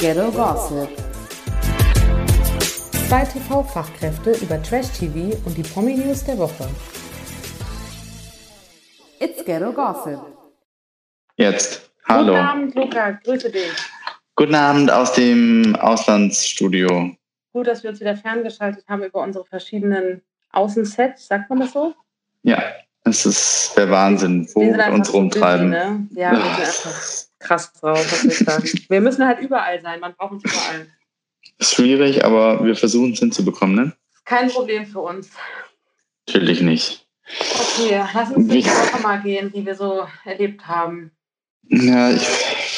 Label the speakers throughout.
Speaker 1: Ghetto Gossip. Zwei TV-Fachkräfte über Trash-TV und die Promi-News der Woche. It's Ghetto Gossip.
Speaker 2: Jetzt. Hallo.
Speaker 3: Guten Abend, Luca. Grüße dich.
Speaker 2: Guten Abend aus dem Auslandsstudio.
Speaker 3: Gut, dass wir uns wieder ferngeschaltet haben über unsere verschiedenen Außensets. Sagt man das so?
Speaker 2: Ja, es ist der Wahnsinn, wo
Speaker 3: Wir
Speaker 2: uns rumtreiben.
Speaker 3: busy, ne? Ja, wir sind einfach krass drauf. Wir müssen halt überall sein. Man braucht uns überall.
Speaker 2: Ist schwierig, aber wir versuchen es hinzubekommen, ne?
Speaker 3: Kein Problem für uns.
Speaker 2: Natürlich nicht.
Speaker 3: Okay, lass uns die Woche mal gehen, die wir so erlebt haben.
Speaker 2: Ja, ich,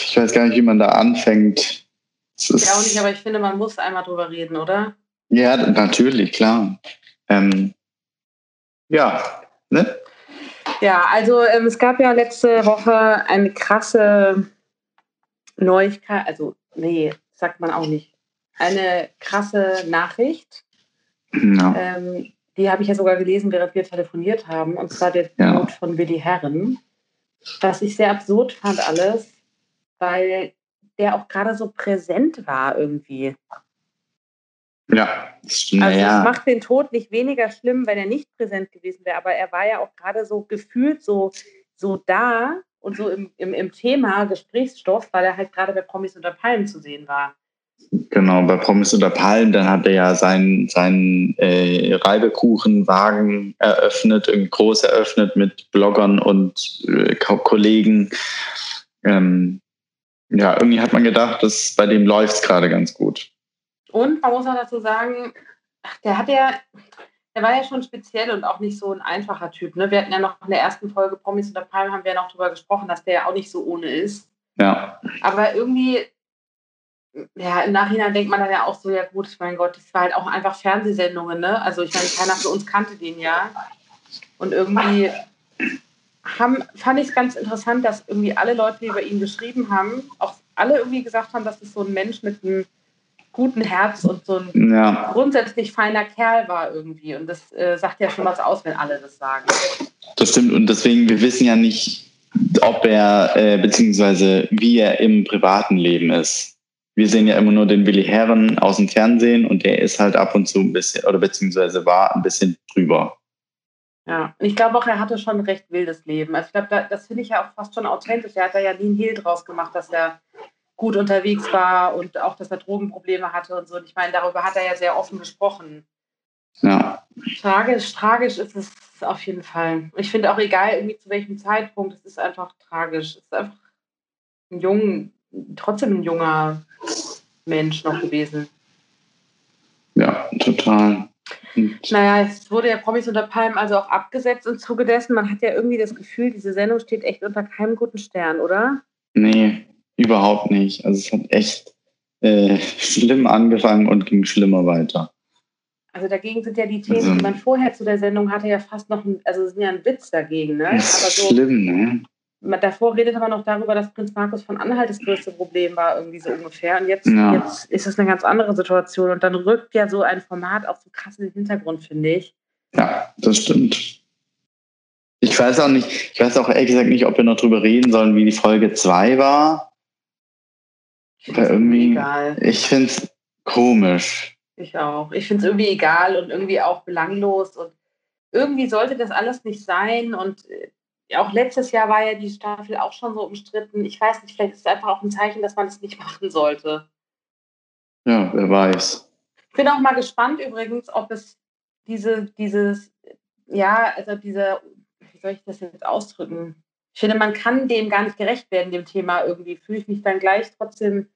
Speaker 2: ich weiß gar nicht, wie man da anfängt.
Speaker 3: Ich auch nicht, aber ich finde, man muss einmal drüber reden, oder?
Speaker 2: Ja, natürlich, klar. Ähm, ja, ne?
Speaker 3: Ja, also ähm, es gab ja letzte Woche eine krasse Neuigkeit, also nee, sagt man auch nicht. Eine krasse Nachricht,
Speaker 2: Ja.
Speaker 3: ähm, die habe ich ja sogar gelesen, während wir telefoniert haben, und zwar der
Speaker 2: Ja.
Speaker 3: Tod von Willi Herren. Was ich sehr absurd fand alles, weil der auch gerade so präsent war irgendwie.
Speaker 2: Ja, das stimmt.
Speaker 3: Also es
Speaker 2: naja.
Speaker 3: macht den Tod nicht weniger schlimm, wenn er nicht präsent gewesen wäre, aber er war ja auch gerade so gefühlt so, so da und so im, im, im Thema Gesprächsstoff, weil er halt gerade bei Promis unter Palmen zu sehen war.
Speaker 2: Genau, bei Promis unter Palmen, dann hat er ja seinen, seinen äh, Reibekuchenwagen eröffnet, irgendwie groß eröffnet mit Bloggern und äh, Ko- Kollegen. Ähm, ja, irgendwie hat man gedacht, dass bei dem läuft es gerade ganz gut.
Speaker 3: Und man muss auch dazu sagen, der hat ja, der war ja schon speziell und auch nicht so ein einfacher Typ. Ne? Wir hatten ja noch in der ersten Folge Promis unter Palmen, haben wir ja noch drüber gesprochen, dass der ja auch nicht so ohne ist.
Speaker 2: Ja,
Speaker 3: Aber irgendwie, ja, im Nachhinein denkt man dann ja auch so, ja gut, mein Gott, das war halt auch einfach Fernsehsendungen, ne? Also ich meine, keiner von uns kannte den ja. Und irgendwie haben, fand ich es ganz interessant, dass irgendwie alle Leute, die über ihn geschrieben haben, auch alle irgendwie gesagt haben, dass es so ein Mensch mit einem guten Herz und so ein
Speaker 2: ja,
Speaker 3: grundsätzlich feiner Kerl war irgendwie. Und das äh, sagt ja schon was aus, wenn alle das sagen.
Speaker 2: das stimmt. Und deswegen, wir wissen ja nicht, ob er, äh, beziehungsweise wie er im privaten Leben ist. Wir sehen ja immer nur den Willi Herren aus dem Fernsehen und der ist halt ab und zu ein bisschen, oder beziehungsweise war ein bisschen drüber.
Speaker 3: Ja, und ich glaube auch, er hatte schon ein recht wildes Leben. Also ich glaube, da, das finde ich ja auch fast schon authentisch. Er hat da ja nie einen Hehl draus gemacht, dass er gut unterwegs war und auch, dass er Drogenprobleme hatte und so. Und ich meine, darüber hat er ja sehr offen gesprochen.
Speaker 2: Ja,
Speaker 3: Tragisch, tragisch ist es auf jeden Fall. Ich finde auch egal, irgendwie zu welchem Zeitpunkt, es ist einfach tragisch. Es ist einfach ein jung, trotzdem ein junger Mensch noch gewesen.
Speaker 2: ja, total. Und
Speaker 3: Naja, es wurde ja Promis unter Palmen also auch abgesetzt im Zuge dessen. Man hat ja irgendwie das Gefühl, diese Sendung steht echt unter keinem guten Stern, oder?
Speaker 2: nee, überhaupt nicht. Also es hat echt äh, schlimm angefangen und ging schlimmer weiter.
Speaker 3: Also dagegen sind ja die Themen,
Speaker 2: Also-
Speaker 3: die man vorher zu der Sendung hatte, ja fast noch, ein, also sind ja ein Witz dagegen, ne?
Speaker 2: Das ist
Speaker 3: so,
Speaker 2: schlimm, ne?
Speaker 3: man, davor redet man noch darüber, dass Prinz Markus von Anhalt das größte Problem war, irgendwie so ungefähr. Und jetzt,
Speaker 2: Ja.
Speaker 3: jetzt ist es eine ganz andere Situation. Und dann rückt ja so ein Format auch so krass in den Hintergrund, finde ich.
Speaker 2: Ja, das stimmt. Ich weiß auch nicht, ich weiß auch ehrlich gesagt nicht, ob wir noch drüber reden sollen, wie die Folge 2 war.
Speaker 3: Ich finde es
Speaker 2: Oder
Speaker 3: irgendwie egal.
Speaker 2: Ich finde es komisch.
Speaker 3: Ich auch. Ich finde es irgendwie egal und irgendwie auch belanglos. Und irgendwie sollte das alles nicht sein. Und äh, auch letztes Jahr war ja die Staffel auch schon so umstritten. Ich weiß nicht, vielleicht ist es einfach auch ein Zeichen, dass man es nicht machen sollte.
Speaker 2: Ja, wer weiß.
Speaker 3: Ich bin auch mal gespannt übrigens, ob es diese, dieses, ja, also diese, wie soll ich das jetzt ausdrücken? Ich finde, man kann dem gar nicht gerecht werden, dem Thema irgendwie. Fühle ich mich dann gleich trotzdem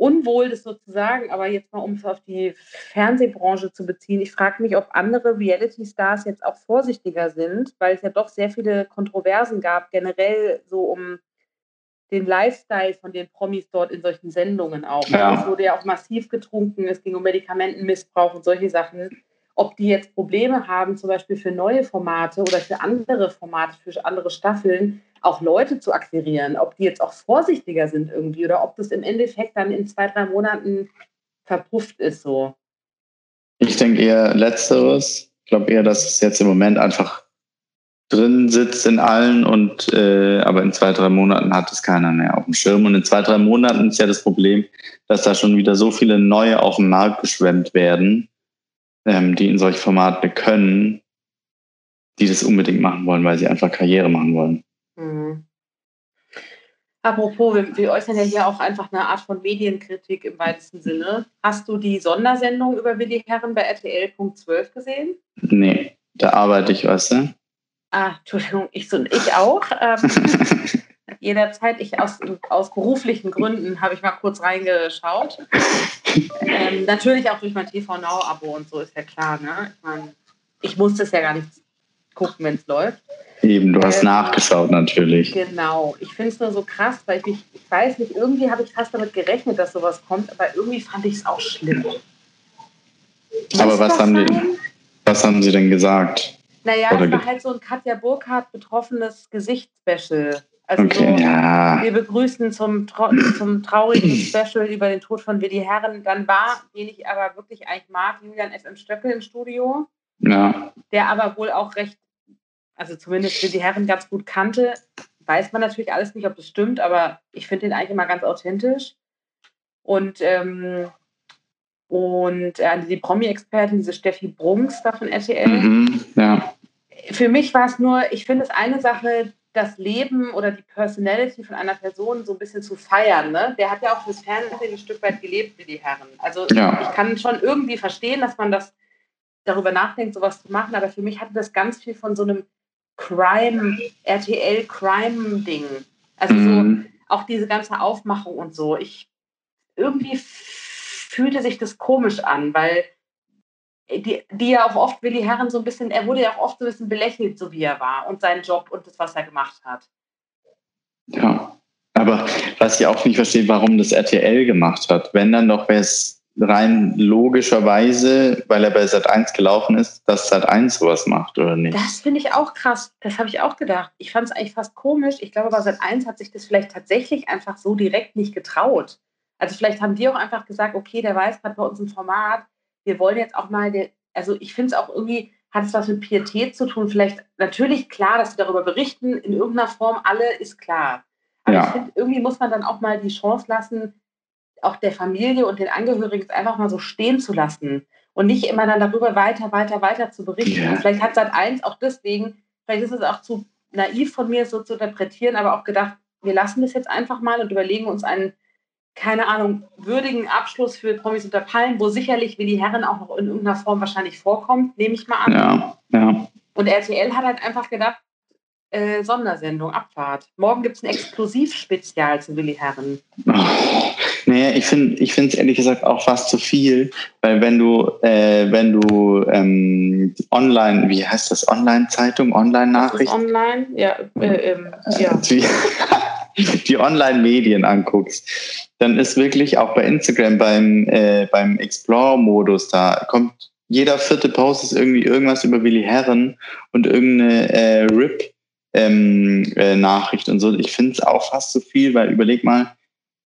Speaker 3: unwohl, das so zu sagen. Aber jetzt mal, um es auf die Fernsehbranche zu beziehen, ich frage mich, ob andere Reality-Stars jetzt auch vorsichtiger sind, weil es ja doch sehr viele Kontroversen gab, generell so um den Lifestyle von den Promis dort in solchen Sendungen auch.
Speaker 2: Ja.
Speaker 3: Es wurde ja auch massiv getrunken, es ging um Medikamentenmissbrauch und solche Sachen. Ob die jetzt Probleme haben, zum Beispiel für neue Formate oder für andere Formate, für andere Staffeln, auch Leute zu akquirieren, ob die jetzt auch vorsichtiger sind irgendwie oder ob das im Endeffekt dann in zwei, drei Monaten verpufft ist so.
Speaker 2: Ich denke eher Letzteres. Ich glaube eher, dass es jetzt im Moment einfach drin sitzt in allen und äh, aber in zwei, drei Monaten hat es keiner mehr auf dem Schirm. Und in zwei, drei Monaten ist ja das Problem, dass da schon wieder so viele neue auf den Markt geschwemmt werden, ähm, die in solche Formate können, die das unbedingt machen wollen, weil sie einfach Karriere machen wollen. Mhm.
Speaker 3: Apropos, wir, wir, äußern ja hier auch einfach eine Art von Medienkritik im weitesten Sinne. Hast du die Sondersendung über Willi Herren bei RTL.12 gesehen?
Speaker 2: Nee, da arbeite ich, weißt du?
Speaker 3: Ah, Entschuldigung, ich, so, ich auch. Ähm, jederzeit, ich aus, aus beruflichen Gründen habe ich mal kurz reingeschaut. Ähm, natürlich auch durch mein TV Now-Abo und so ist ja klar. Ne? Ich meine, ich musste es ja gar nicht gucken, wenn es läuft.
Speaker 2: Eben, du hast ähm, nachgeschaut natürlich.
Speaker 3: Genau. Ich finde es nur so krass, weil ich, mich, ich weiß nicht, irgendwie habe ich fast damit gerechnet, dass sowas kommt, aber irgendwie fand ich es auch schlimm.
Speaker 2: aber was haben, die, was haben sie denn gesagt?
Speaker 3: Naja, Oder es war halt so ein Katja Burkhardt betroffenes Gesichtsspecial. Also
Speaker 2: okay,
Speaker 3: so,
Speaker 2: ja.
Speaker 3: wir begrüßen zum, zum traurigen Special über den Tod von Willi Herren. Dann war, den ich aber wirklich eigentlich mag, Julian F. M. Stöckel im Studio.
Speaker 2: Ja.
Speaker 3: Der aber wohl auch recht, also zumindest Willi Herren ganz gut kannte. Weiß man natürlich alles nicht, ob das stimmt, aber ich finde den eigentlich immer ganz authentisch. Und ähm, und äh, die Promi-Expertin, diese Steffi Brunks da von RTL.
Speaker 2: Mhm, ja.
Speaker 3: Für mich war es nur, ich finde es eine Sache, das Leben oder die Personality von einer Person so ein bisschen zu feiern. Ne? Der hat ja auch fürs Fernsehen ein Stück weit gelebt, wie die Herren. Also ja. ich kann schon irgendwie verstehen, dass man das darüber nachdenkt, sowas zu machen, aber für mich hatte das ganz viel von so einem Crime, RTL-Crime-Ding. Also mhm. so auch diese ganze Aufmachung und so. Ich irgendwie fühlte sich das komisch an, weil die, die ja auch oft, Willi Herren so ein bisschen, er wurde ja auch oft so ein bisschen belächelt, so wie er war und seinen Job und das, was er gemacht hat.
Speaker 2: Ja, aber was ich auch nicht verstehe, warum das RTL gemacht hat. Wenn dann doch wäre es rein logischerweise, weil er bei Sat 1 gelaufen ist, dass Sat 1 sowas macht, oder nicht?
Speaker 3: Das finde ich auch krass. Das habe ich auch gedacht. Ich fand es eigentlich fast komisch. Ich glaube, bei Sat 1 hat sich das vielleicht tatsächlich einfach so direkt nicht getraut. Also vielleicht haben die auch einfach gesagt, okay, der weiß gerade bei uns ein Format, wir wollen jetzt auch mal, der, also ich finde es auch irgendwie, hat es was mit Pietät zu tun. Vielleicht natürlich klar, dass sie darüber berichten, in irgendeiner Form, alle ist klar. Aber ja. ich finde, irgendwie muss man dann auch mal die Chance lassen, auch der Familie und den Angehörigen es einfach mal so stehen zu lassen und nicht immer dann darüber weiter, weiter, weiter zu berichten. Ja. Vielleicht hat Sat 1 auch deswegen, vielleicht ist es auch zu naiv von mir so zu interpretieren, aber auch gedacht, wir lassen das jetzt einfach mal und überlegen uns einen keine Ahnung, würdigen Abschluss für Promis unter Palmen, wo sicherlich Willi Herren auch noch in irgendeiner Form wahrscheinlich vorkommt, nehme ich mal an.
Speaker 2: Ja, ja.
Speaker 3: Und RTL hat halt einfach gedacht, äh, Sondersendung, Abfahrt. Morgen gibt es ein Exklusivspezial zu Willi Herren.
Speaker 2: Oh, naja, ich finde ich es ehrlich gesagt auch fast zu viel, weil wenn du, äh, wenn du ähm, online, wie heißt das, Online-Zeitung, Online-Nachricht?
Speaker 3: Online, ja. Äh, ähm, ja.
Speaker 2: die Online-Medien anguckst, dann ist wirklich auch bei Instagram beim, äh, beim Explore-Modus da, kommt jeder vierte Post ist irgendwie irgendwas über Willi Herren und irgendeine äh, RIP-Nachricht ähm, äh, und so. Ich finde es auch fast zu viel, weil überleg mal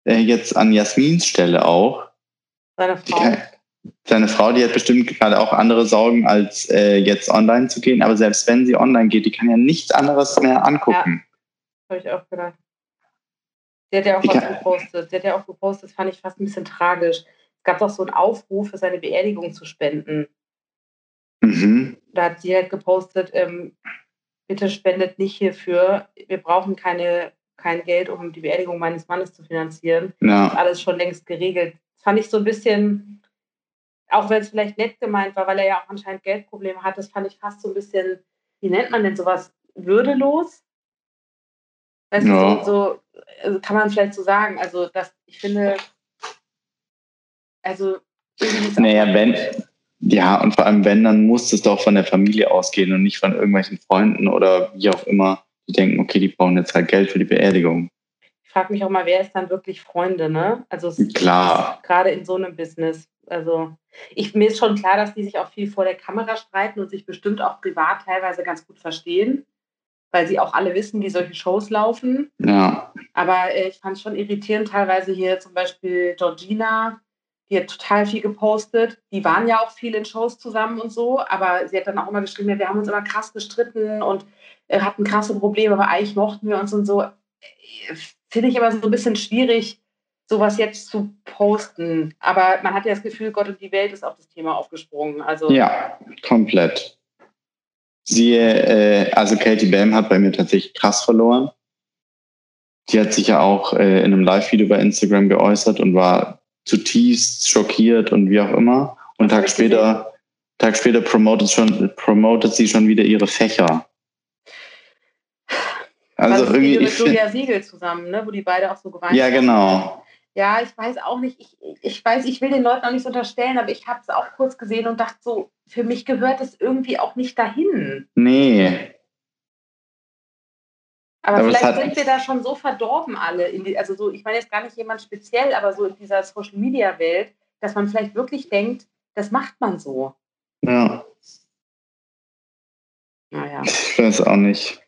Speaker 2: äh, jetzt an Jasmins Stelle auch.
Speaker 3: Seine Frau.
Speaker 2: seine Frau, die hat bestimmt gerade auch andere Sorgen, als äh, jetzt online zu gehen. Aber selbst wenn sie online geht, die kann ja nichts anderes mehr angucken.
Speaker 3: Ja, habe ich auch gedacht. Der hat ja auch was gepostet. Der hat ja auch gepostet, das fand ich fast ein bisschen tragisch. Es gab doch so einen Aufruf, für seine Beerdigung zu spenden.
Speaker 2: Mhm.
Speaker 3: Da hat sie halt gepostet, ähm, bitte spendet nicht hierfür. Wir brauchen keine, kein Geld, um die Beerdigung meines Mannes zu finanzieren.
Speaker 2: Ja.
Speaker 3: Das ist alles schon längst geregelt. Das fand ich so ein bisschen, auch wenn es vielleicht nett gemeint war, weil er ja auch anscheinend Geldprobleme hat, das fand ich fast so ein bisschen, wie nennt man denn sowas, würdelos? Weißt ja. du, so, kann man vielleicht so sagen. Also, dass ich finde, also.
Speaker 2: Naja, wenn, ja, und vor allem, wenn, dann muss es doch von der Familie ausgehen und nicht von irgendwelchen Freunden oder wie auch immer, die denken, okay, die brauchen jetzt halt Geld für die Beerdigung.
Speaker 3: Ich frage mich auch mal, wer ist dann wirklich Freunde, ne? Also
Speaker 2: klar.
Speaker 3: Gerade in so einem Business. Also ich, mir ist schon klar, dass die sich auch viel vor der Kamera streiten und sich bestimmt auch privat teilweise ganz gut verstehen weil sie auch alle wissen, wie solche Shows laufen.
Speaker 2: Ja.
Speaker 3: Aber äh, ich fand es schon irritierend, teilweise hier zum Beispiel Georgina, die hat total viel gepostet. Die waren ja auch viel in Shows zusammen und so, aber sie hat dann auch immer geschrieben, ja, wir haben uns immer krass gestritten und äh, hatten krasse Probleme, aber eigentlich mochten wir uns und so. Finde ich aber so ein bisschen schwierig, sowas jetzt zu posten. Aber man hat ja das Gefühl, Gott und die Welt ist auf das Thema aufgesprungen. Also
Speaker 2: ja, komplett. Sie, äh, also Katie Bam hat bei mir tatsächlich krass verloren. Die hat sich ja auch äh, in einem Live-Video bei Instagram geäußert und war zutiefst schockiert und wie auch immer. Und Tag später, Tag später promotet, schon, promotet sie schon wieder ihre Fächer.
Speaker 3: Also das irgendwie. Mit Julia Siegel zusammen, ne? wo die beide auch so geweint
Speaker 2: Ja, genau.
Speaker 3: Ja, ich weiß auch nicht, ich, ich weiß, ich will den Leuten auch nichts unterstellen, aber ich habe es auch kurz gesehen und dachte so, für mich gehört es irgendwie auch nicht dahin.
Speaker 2: Nee.
Speaker 3: Aber, aber vielleicht sind wir da schon so verdorben alle, die, also so, ich meine jetzt gar nicht jemand speziell, aber so in dieser Social Media Welt, dass man vielleicht wirklich denkt, das macht man so.
Speaker 2: Ja.
Speaker 3: Naja.
Speaker 2: Ich weiß auch nicht.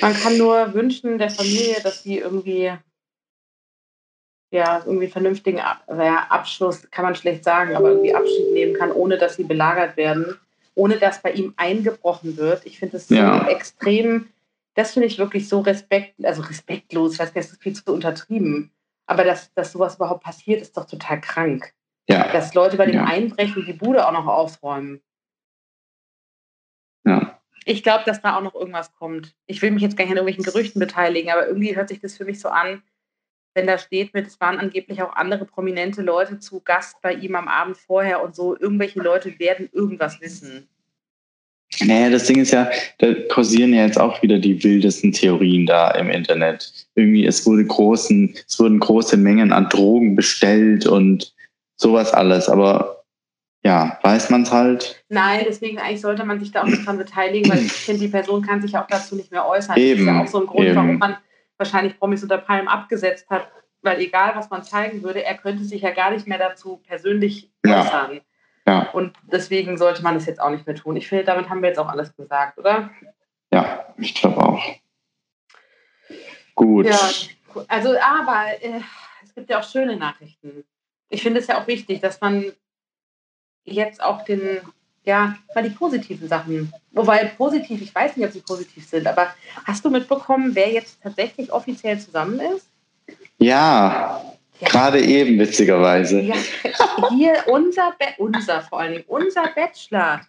Speaker 3: Man kann nur wünschen der Familie, dass sie irgendwie ja, irgendwie einen vernünftigen ja, Abschluss, kann man schlecht sagen, aber irgendwie Abschied nehmen kann, ohne dass sie belagert werden, ohne dass bei ihm eingebrochen wird. Ich finde ja. so extrem, das finde ich wirklich so respekt, also respektlos, ich weiß nicht, das ist viel zu untertrieben. Aber dass, dass sowas überhaupt passiert, ist doch total krank.
Speaker 2: Ja.
Speaker 3: Dass Leute bei dem ja. einbrechen die Bude auch noch aufräumen.
Speaker 2: Ja.
Speaker 3: Ich glaube, dass da auch noch irgendwas kommt. Ich will mich jetzt gar nicht an irgendwelchen Gerüchten beteiligen, aber irgendwie hört sich das für mich so an, wenn da steht mit, es waren angeblich auch andere prominente Leute zu Gast bei ihm am Abend vorher und so, irgendwelche Leute werden irgendwas wissen.
Speaker 2: Naja, das Ding ist ja, da kursieren ja jetzt auch wieder die wildesten Theorien da im Internet. Irgendwie, es wurde großen, es wurden große Mengen an Drogen bestellt und sowas alles, aber ja, weiß man es halt.
Speaker 3: Nein, deswegen eigentlich sollte man sich da auch nicht dran beteiligen, weil ich finde, die Person kann sich auch dazu nicht mehr äußern.
Speaker 2: Eben,
Speaker 3: das ist ja auch so ein Grund,
Speaker 2: eben.
Speaker 3: warum man wahrscheinlich Promis unter Palmen abgesetzt hat, weil egal, was man zeigen würde, er könnte sich ja gar nicht mehr dazu persönlich äußern.
Speaker 2: Ja. Ja.
Speaker 3: Und deswegen sollte man das jetzt auch nicht mehr tun. Ich finde, damit haben wir jetzt auch alles gesagt, oder?
Speaker 2: Ja, ich glaube auch. Gut.
Speaker 3: Ja, also, aber äh, es gibt ja auch schöne Nachrichten. Ich finde es ja auch wichtig, dass man jetzt auch den ja, mal die positiven Sachen. Wobei positiv, ich weiß nicht, ob sie positiv sind, aber hast du mitbekommen, wer jetzt tatsächlich offiziell zusammen ist?
Speaker 2: Ja, ja. gerade eben, witzigerweise. Ja,
Speaker 3: hier unser, Be unser vor allen Dingen, unser Bachelor,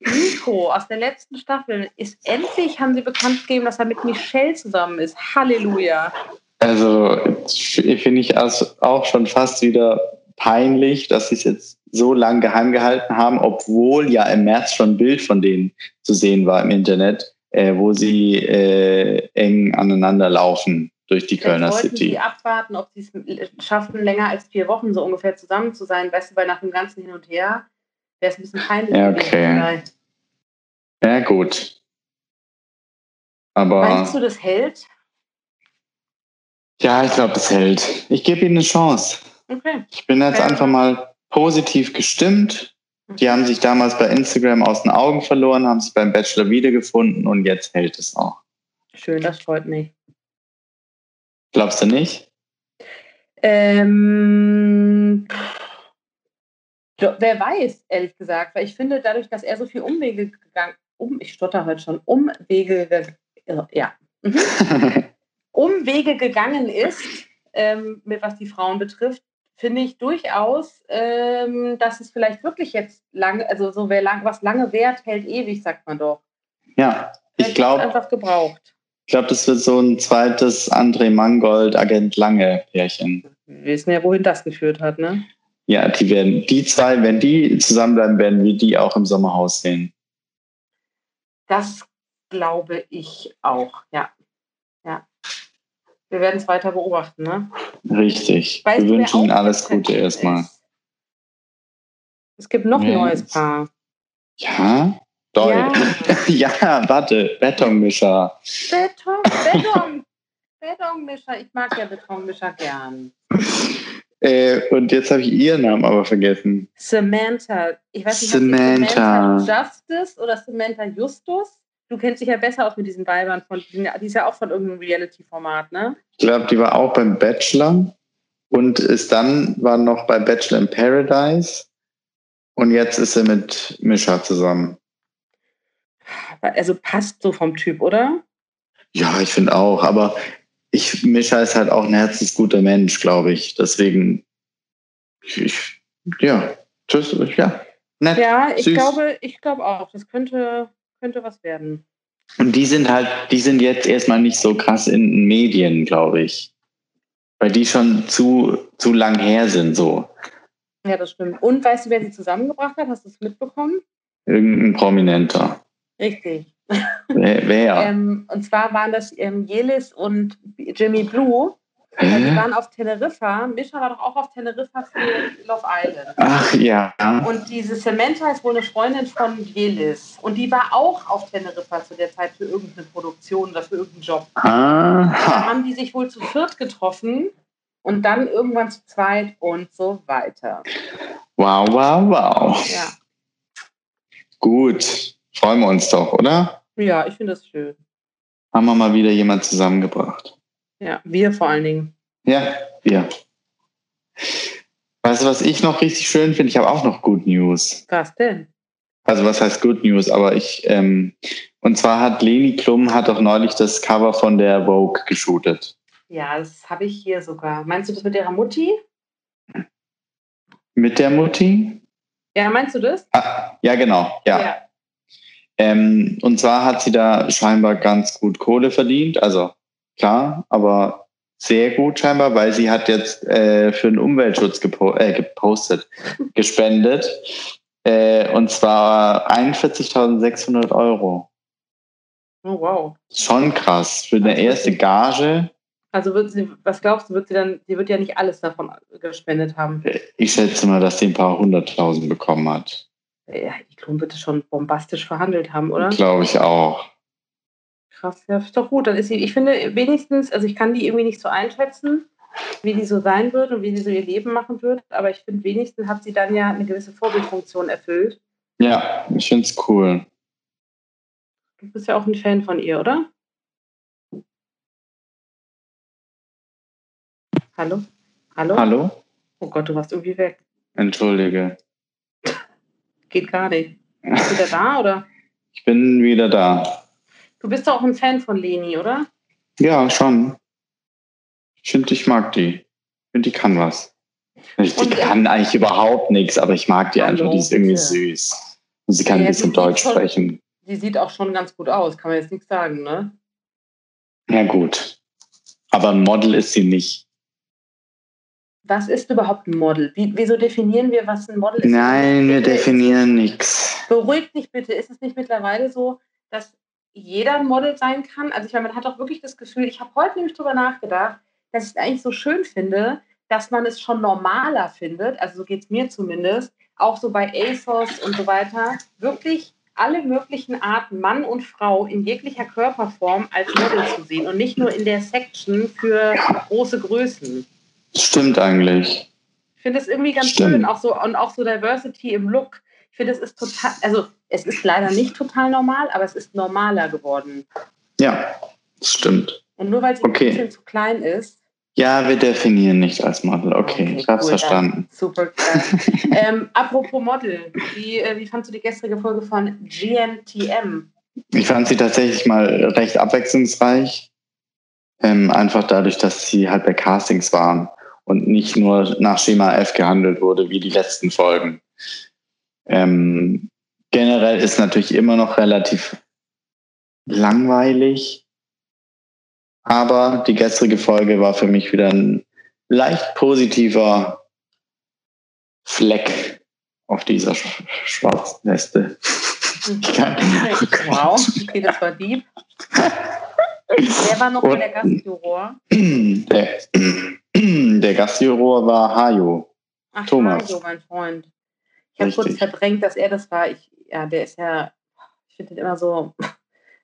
Speaker 3: Nico aus der letzten Staffel, ist endlich, haben sie bekannt gegeben, dass er mit Michelle zusammen ist. Halleluja.
Speaker 2: Also, finde ich auch schon fast wieder peinlich, dass sie es jetzt so lange geheim gehalten haben, obwohl ja im März schon ein Bild von denen zu sehen war im Internet, äh, wo sie äh, eng aneinander laufen durch die Kölner
Speaker 3: Vielleicht
Speaker 2: City.
Speaker 3: Sie abwarten, ob sie es schaffen, länger als vier Wochen so ungefähr zusammen zu sein. Weißt du, weil nach dem ganzen Hin und Her wäre es ein bisschen peinlich.
Speaker 2: Ja, okay. Ja, gut. Aber.
Speaker 3: Meinst du, das hält?
Speaker 2: Ja, ich glaube, das hält. Ich gebe ihnen eine Chance.
Speaker 3: Okay.
Speaker 2: Ich bin jetzt okay. einfach mal positiv gestimmt. Die haben sich damals bei Instagram aus den Augen verloren, haben sich beim Bachelor wiedergefunden und jetzt hält es auch.
Speaker 3: Schön, das freut mich.
Speaker 2: Glaubst du nicht?
Speaker 3: Ähm, wer weiß, ehrlich gesagt, weil ich finde, dadurch, dass er so viel Umwege gegangen, um, ich stotter heute schon, Umwege, ja, mhm. Umwege gegangen ist, ähm, mit was die Frauen betrifft, finde ich durchaus, ähm, dass es vielleicht wirklich jetzt lange, also so wer lang, was lange währt, hält ewig, sagt man doch.
Speaker 2: Ja, ich glaube.
Speaker 3: einfach gebraucht.
Speaker 2: Ich glaube, das wird so ein zweites André Mangold, Agent Lange Pärchen.
Speaker 3: Wir wissen ja, wohin das geführt hat, ne?
Speaker 2: Ja, die werden, die zwei, wenn die zusammenbleiben, werden wir die auch im Sommerhaus sehen.
Speaker 3: Das glaube ich auch, ja. Ja. Wir werden es weiter beobachten, ne?
Speaker 2: Richtig. Weißt wir wünschen Ihnen alles Gute erstmal.
Speaker 3: Es gibt noch ein neues Paar.
Speaker 2: Ja? Doll. Ja. ja, warte, Betonmischer.
Speaker 3: Beton, Beton, Betonmischer. Ich mag ja Betonmischer gern.
Speaker 2: Äh, und jetzt habe ich ihren Namen aber vergessen.
Speaker 3: Samantha. Ich weiß nicht,
Speaker 2: Samantha.
Speaker 3: Samantha Justice oder Samantha Justus? Du kennst dich ja besser aus mit diesen Weibern von, die ist ja auch von irgendeinem Reality-Format, ne?
Speaker 2: Ich glaube, die war auch beim Bachelor und ist dann, war noch bei Bachelor in Paradise und jetzt ist sie mit Mischa zusammen.
Speaker 3: Also passt so vom Typ, oder?
Speaker 2: Ja, ich finde auch. Aber ich, Mischa ist halt auch ein herzensguter Mensch, glaube ich. Deswegen, ich, ja, tschüss, ja.
Speaker 3: Nett, ja, ich süß. glaube, ich glaube auch. Das könnte, könnte was werden.
Speaker 2: Und die sind halt, die sind jetzt erstmal nicht so krass in Medien, glaube ich. Weil die schon zu, zu lang her sind, so.
Speaker 3: Ja, das stimmt. Und weißt du, wer sie zusammengebracht hat? Hast du es mitbekommen?
Speaker 2: Irgendein Prominenter.
Speaker 3: Richtig.
Speaker 2: Wer? wer?
Speaker 3: ähm, und zwar waren das ähm, Jelis und Jimmy Blue. Hä? Die waren auf Teneriffa. Mischa war doch auch auf Teneriffa für Love Island.
Speaker 2: Ach ja.
Speaker 3: Und diese Samantha ist wohl eine Freundin von Jelis. Und die war auch auf Teneriffa zu der Zeit für irgendeine Produktion oder für irgendeinen Job.
Speaker 2: Aha.
Speaker 3: Da haben die sich wohl zu viert getroffen und dann irgendwann zu zweit und so weiter.
Speaker 2: Wow, wow, wow.
Speaker 3: Ja.
Speaker 2: Gut. Freuen wir uns doch, oder?
Speaker 3: Ja, ich finde das schön.
Speaker 2: Haben wir mal wieder jemand zusammengebracht.
Speaker 3: Ja, wir vor allen Dingen.
Speaker 2: Ja, wir. Weißt du, was ich noch richtig schön finde? Ich habe auch noch Good News.
Speaker 3: Was denn?
Speaker 2: Also was heißt Good News? Aber ich, ähm, und zwar hat Leni Klum hat doch neulich das Cover von der Vogue geshootet.
Speaker 3: Ja, das habe ich hier sogar. Meinst du das mit ihrer Mutti?
Speaker 2: Mit der Mutti?
Speaker 3: Ja, meinst du das?
Speaker 2: Ah, ja, genau, ja.
Speaker 3: ja.
Speaker 2: Ähm, und zwar hat sie da scheinbar ganz gut Kohle verdient, also klar, aber sehr gut scheinbar, weil sie hat jetzt äh, für den Umweltschutz gepo äh, gepostet, gespendet. Äh, und zwar 41.600 Euro.
Speaker 3: Oh, wow.
Speaker 2: Schon krass. Für eine also erste Gage.
Speaker 3: Also wird sie, was glaubst du, wird sie dann, sie wird ja nicht alles davon gespendet haben.
Speaker 2: Ich schätze mal, dass sie ein paar hunderttausend bekommen hat.
Speaker 3: Ja, die Klum wird es schon bombastisch verhandelt haben, oder?
Speaker 2: Glaube ich auch.
Speaker 3: Krass, ja, ist doch gut. Dann ist sie, ich finde wenigstens, also ich kann die irgendwie nicht so einschätzen, wie die so sein wird und wie sie so ihr Leben machen wird, aber ich finde wenigstens hat sie dann ja eine gewisse Vorbildfunktion erfüllt.
Speaker 2: Ja, ich finde es cool.
Speaker 3: Du bist ja auch ein Fan von ihr, oder? Hallo? Hallo?
Speaker 2: Hallo?
Speaker 3: Oh Gott, du warst irgendwie weg.
Speaker 2: Entschuldige.
Speaker 3: Geht gar nicht. Bist du wieder da, oder?
Speaker 2: Ich bin wieder da.
Speaker 3: Du bist doch auch ein Fan von Leni, oder?
Speaker 2: Ja, schon. Ich finde, ich mag die. Ich finde, die kann was. Die und, kann eigentlich überhaupt nichts, aber ich mag die einfach. Die ist irgendwie süß. Und sie kann ja, ein bisschen Deutsch schon, sprechen.
Speaker 3: Die sieht auch schon ganz gut aus, kann man jetzt nichts sagen, ne?
Speaker 2: Ja, gut. Aber ein Model ist sie nicht
Speaker 3: was ist überhaupt ein Model? Wie, wieso definieren wir, was ein Model ist?
Speaker 2: Nein, wir definieren nichts.
Speaker 3: Beruhig dich bitte. Ist es nicht mittlerweile so, dass jeder ein Model sein kann? Also ich meine, man hat auch wirklich das Gefühl, ich habe heute nämlich darüber nachgedacht, dass ich es eigentlich so schön finde, dass man es schon normaler findet, also so geht es mir zumindest, auch so bei ASOS und so weiter, wirklich alle möglichen Arten, Mann und Frau in jeglicher Körperform als Model zu sehen und nicht nur in der Section für große Größen.
Speaker 2: Stimmt eigentlich.
Speaker 3: Ich finde es irgendwie ganz Stimmt. schön, auch so und auch so Diversity im Look. Ich finde, es ist total, also es ist leider nicht total normal, aber es ist normaler geworden.
Speaker 2: Ja, das stimmt.
Speaker 3: Und nur weil sie okay. ein bisschen zu klein ist.
Speaker 2: Ja, wir definieren nicht als Model. Okay, okay ich habe es cool, verstanden.
Speaker 3: Super. ähm, apropos Model, wie, äh, wie fandest du die gestrige Folge von GNTM?
Speaker 2: Ich fand sie tatsächlich mal recht abwechslungsreich. Ähm, einfach dadurch, dass sie halt bei Castings waren und nicht nur nach Schema F gehandelt wurde wie die letzten Folgen. Ähm, generell ist natürlich immer noch relativ langweilig, aber die gestrige Folge war für mich wieder ein leicht positiver Fleck auf dieser Sch Schwarzliste.
Speaker 3: wow, okay, das war deep. Wer war noch mal der Gastjuror? Der,
Speaker 2: der Gastjuror war Hajo.
Speaker 3: Ach, Thomas. Hajo, mein Freund. Ich habe kurz verdrängt, dass er das war. Ich, ja, der ist ja, ich finde den immer so.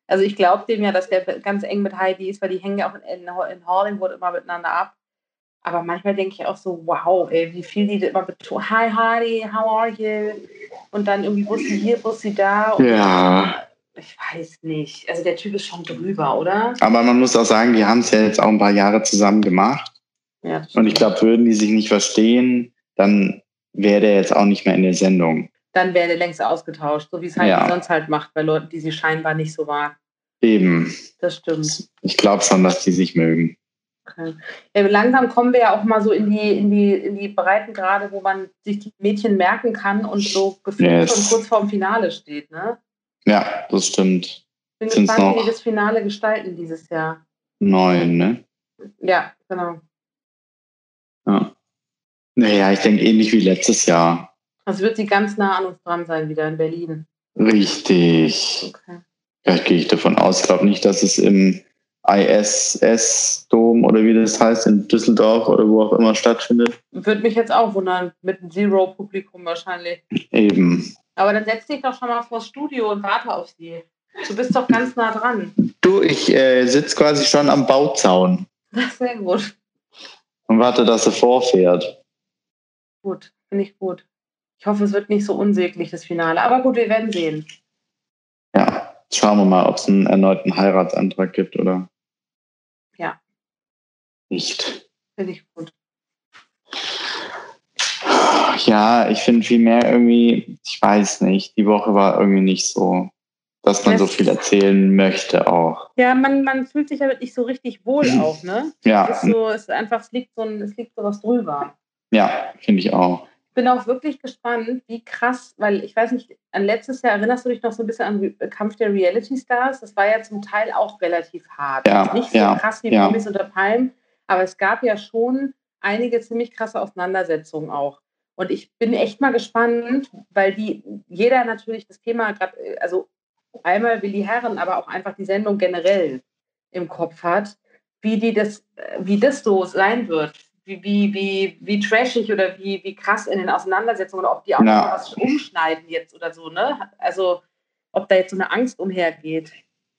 Speaker 3: Also ich glaube dem ja, dass der ganz eng mit Heidi ist, weil die hängen ja auch in, in Hollywood immer miteinander ab. Aber manchmal denke ich auch so, wow, ey, wie viel die immer betonen. Hi Heidi, how are you? Und dann irgendwie Bussi hier, Bussi da.
Speaker 2: ja.
Speaker 3: Ich weiß nicht. Also der Typ ist schon drüber, oder?
Speaker 2: Aber man muss auch sagen, die haben es ja jetzt auch ein paar Jahre zusammen gemacht.
Speaker 3: Ja,
Speaker 2: und ich glaube, würden die sich nicht verstehen, dann wäre der jetzt auch nicht mehr in der Sendung.
Speaker 3: dann wäre der längst ausgetauscht, so wie es halt
Speaker 2: Ja.
Speaker 3: sonst halt macht bei Leuten, die sie scheinbar nicht so mag.
Speaker 2: Eben.
Speaker 3: Das stimmt.
Speaker 2: Ich glaube schon, dass die sich mögen.
Speaker 3: Okay. Ja, langsam kommen wir ja auch mal so in die, in die, in die Breitengrade, wo man sich die Mädchen merken kann und so gefühlt
Speaker 2: Yes.
Speaker 3: schon kurz vorm Finale steht. Ne?
Speaker 2: Ja, das stimmt.
Speaker 3: Bin
Speaker 2: Sind's
Speaker 3: gespannt, wie die das Finale gestalten dieses Jahr.
Speaker 2: Neun, ne?
Speaker 3: Ja, genau.
Speaker 2: Ja. Naja, ich denke ähnlich wie letztes Jahr.
Speaker 3: Also wird sie ganz nah an uns dran sein, wieder in Berlin.
Speaker 2: Richtig.
Speaker 3: Okay.
Speaker 2: Vielleicht gehe ich davon aus. Ich glaube nicht, dass es im ISS-Dom oder wie das heißt, in Düsseldorf oder wo auch immer stattfindet.
Speaker 3: Würde mich jetzt auch wundern, mit einem Zero-Publikum wahrscheinlich.
Speaker 2: Eben.
Speaker 3: Aber dann setz dich doch schon mal vors Studio und warte auf sie. Du bist doch ganz nah dran.
Speaker 2: Du, ich äh, sitze quasi schon am Bauzaun
Speaker 3: Das ist sehr gut.
Speaker 2: und warte, dass er vorfährt.
Speaker 3: Gut, finde ich gut. Ich hoffe, es wird nicht so unsäglich, das Finale. Aber gut, wir werden sehen.
Speaker 2: Ja, schauen wir mal, ob es einen erneuten Heiratsantrag gibt oder
Speaker 3: Ja.
Speaker 2: nicht.
Speaker 3: Finde ich gut.
Speaker 2: Ja, ich finde viel mehr irgendwie, ich weiß nicht, die Woche war irgendwie nicht so, dass man so
Speaker 3: Es-
Speaker 2: viel erzählen möchte auch.
Speaker 3: Ja, man, man fühlt sich damit nicht so richtig wohl auch, ne?
Speaker 2: Ja,
Speaker 3: Es ist so, es ist einfach, es liegt so ein, es liegt so was drüber.
Speaker 2: Ja, finde ich auch.
Speaker 3: Ich bin auch wirklich gespannt, wie krass, weil ich weiß nicht, an letztes Jahr erinnerst du dich noch so ein bisschen an Kampf der Reality Stars? Das war ja zum Teil auch relativ hart.
Speaker 2: Ja,
Speaker 3: nicht so
Speaker 2: ja,
Speaker 3: krass wie
Speaker 2: ja.
Speaker 3: Promis unter Palmen, aber es gab ja schon einige ziemlich krasse Auseinandersetzungen auch. Und ich bin echt mal gespannt, weil die, jeder natürlich das Thema gerade, also einmal Willi Herren, aber auch einfach die Sendung generell im Kopf hat, wie die das, äh, wie das so sein wird. Wie, wie, wie, wie trashig oder wie, wie krass in den Auseinandersetzungen oder ob die auch
Speaker 2: Ja.
Speaker 3: was umschneiden jetzt oder so, ne? Also ob da jetzt so eine Angst umhergeht.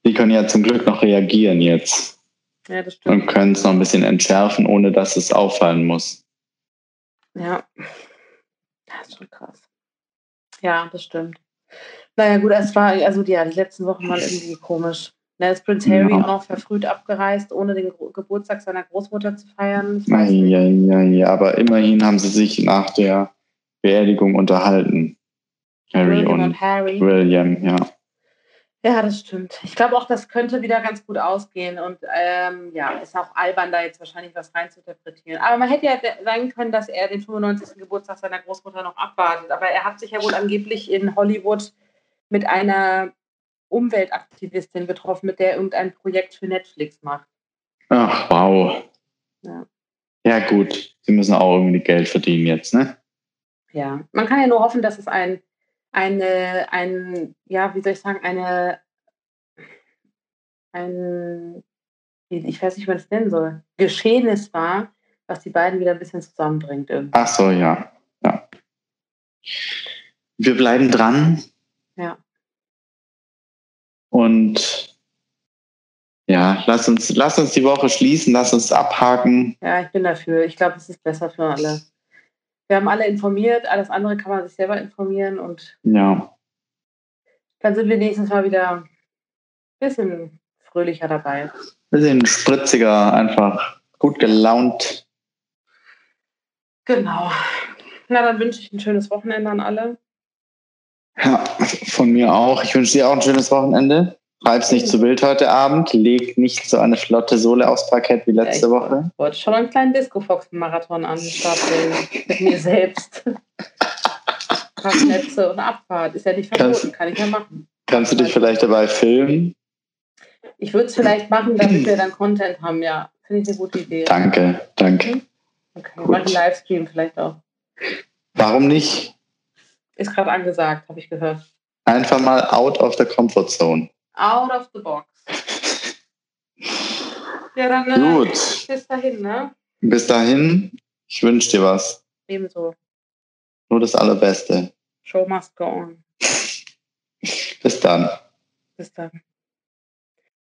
Speaker 2: Die können ja zum Glück noch reagieren jetzt
Speaker 3: Ja, das
Speaker 2: und
Speaker 3: stimmt.
Speaker 2: können es noch ein bisschen entschärfen, ohne dass es auffallen muss.
Speaker 3: Ja. Das ist schon krass. Ja, das stimmt. Naja, gut, es war, also ja, die letzten Wochen waren irgendwie komisch. Da ist Prince Harry
Speaker 2: Ja.
Speaker 3: auch noch verfrüht abgereist, ohne den Geburtstag seiner Großmutter zu feiern.
Speaker 2: Ja, ja, ja, aber immerhin haben sie sich nach der Beerdigung unterhalten. Harry
Speaker 3: William
Speaker 2: und
Speaker 3: und Harry.
Speaker 2: William, ja.
Speaker 3: Ja, das stimmt. Ich glaube auch, das könnte wieder ganz gut ausgehen. Und ähm, ja, ist auch albern, da jetzt wahrscheinlich was reinzuinterpretieren. Aber man hätte ja sein können, dass er den 95. Geburtstag seiner Großmutter noch abwartet. Aber er hat sich ja wohl angeblich in Hollywood mit einer Umweltaktivistin getroffen, mit der er irgendein Projekt für Netflix macht.
Speaker 2: Ach, wow.
Speaker 3: Ja.
Speaker 2: Ja, gut. Sie müssen auch irgendwie Geld verdienen jetzt, ne?
Speaker 3: Ja, man kann ja nur hoffen, dass es ein, eine, ein, ja, wie soll ich sagen, eine, ein, ich weiß nicht, wie man es nennen soll, Geschehnis war, was die beiden wieder ein bisschen zusammenbringt. Irgendwie.
Speaker 2: Ach so, ja. ja. Wir bleiben dran.
Speaker 3: Ja.
Speaker 2: Und ja, lass uns, lass uns die Woche schließen, lass uns abhaken.
Speaker 3: Ja, ich bin dafür. Ich glaube, es ist besser für alle. Wir haben alle informiert, alles andere kann man sich selber informieren und
Speaker 2: Ja,
Speaker 3: dann sind wir nächstes Mal wieder ein bisschen fröhlicher dabei.
Speaker 2: bisschen spritziger, einfach gut gelaunt.
Speaker 3: Genau. Na, dann wünsche ich ein schönes Wochenende an alle.
Speaker 2: Ja, von mir auch. Ich wünsche dir auch ein schönes Wochenende. Treib's nicht zu wild heute Abend. Leg nicht so eine flotte Sohle aufs Parkett wie letzte
Speaker 3: Ja, ich
Speaker 2: Woche.
Speaker 3: wollte schon einen kleinen Disco-Fox-Marathon an den Start bringen. Mit mir selbst. Parknetze und Abfahrt. Ist ja nicht verboten, kann ich ja machen.
Speaker 2: Kannst du dich vielleicht dabei filmen?
Speaker 3: Ich würde es vielleicht machen, damit wir dann Content haben, ja. Finde ich eine gute Idee.
Speaker 2: Danke, danke.
Speaker 3: Okay, mach einen Livestream vielleicht auch.
Speaker 2: Warum nicht?
Speaker 3: Ist gerade angesagt, habe ich gehört.
Speaker 2: Einfach mal out of the comfort zone.
Speaker 3: Out of the box. Ja, dann äh,
Speaker 2: Gut.
Speaker 3: bis dahin, ne?
Speaker 2: Bis dahin, ich wünsche dir was.
Speaker 3: Ebenso.
Speaker 2: Nur das Allerbeste.
Speaker 3: Show must go on.
Speaker 2: Bis dann.
Speaker 3: Bis dann.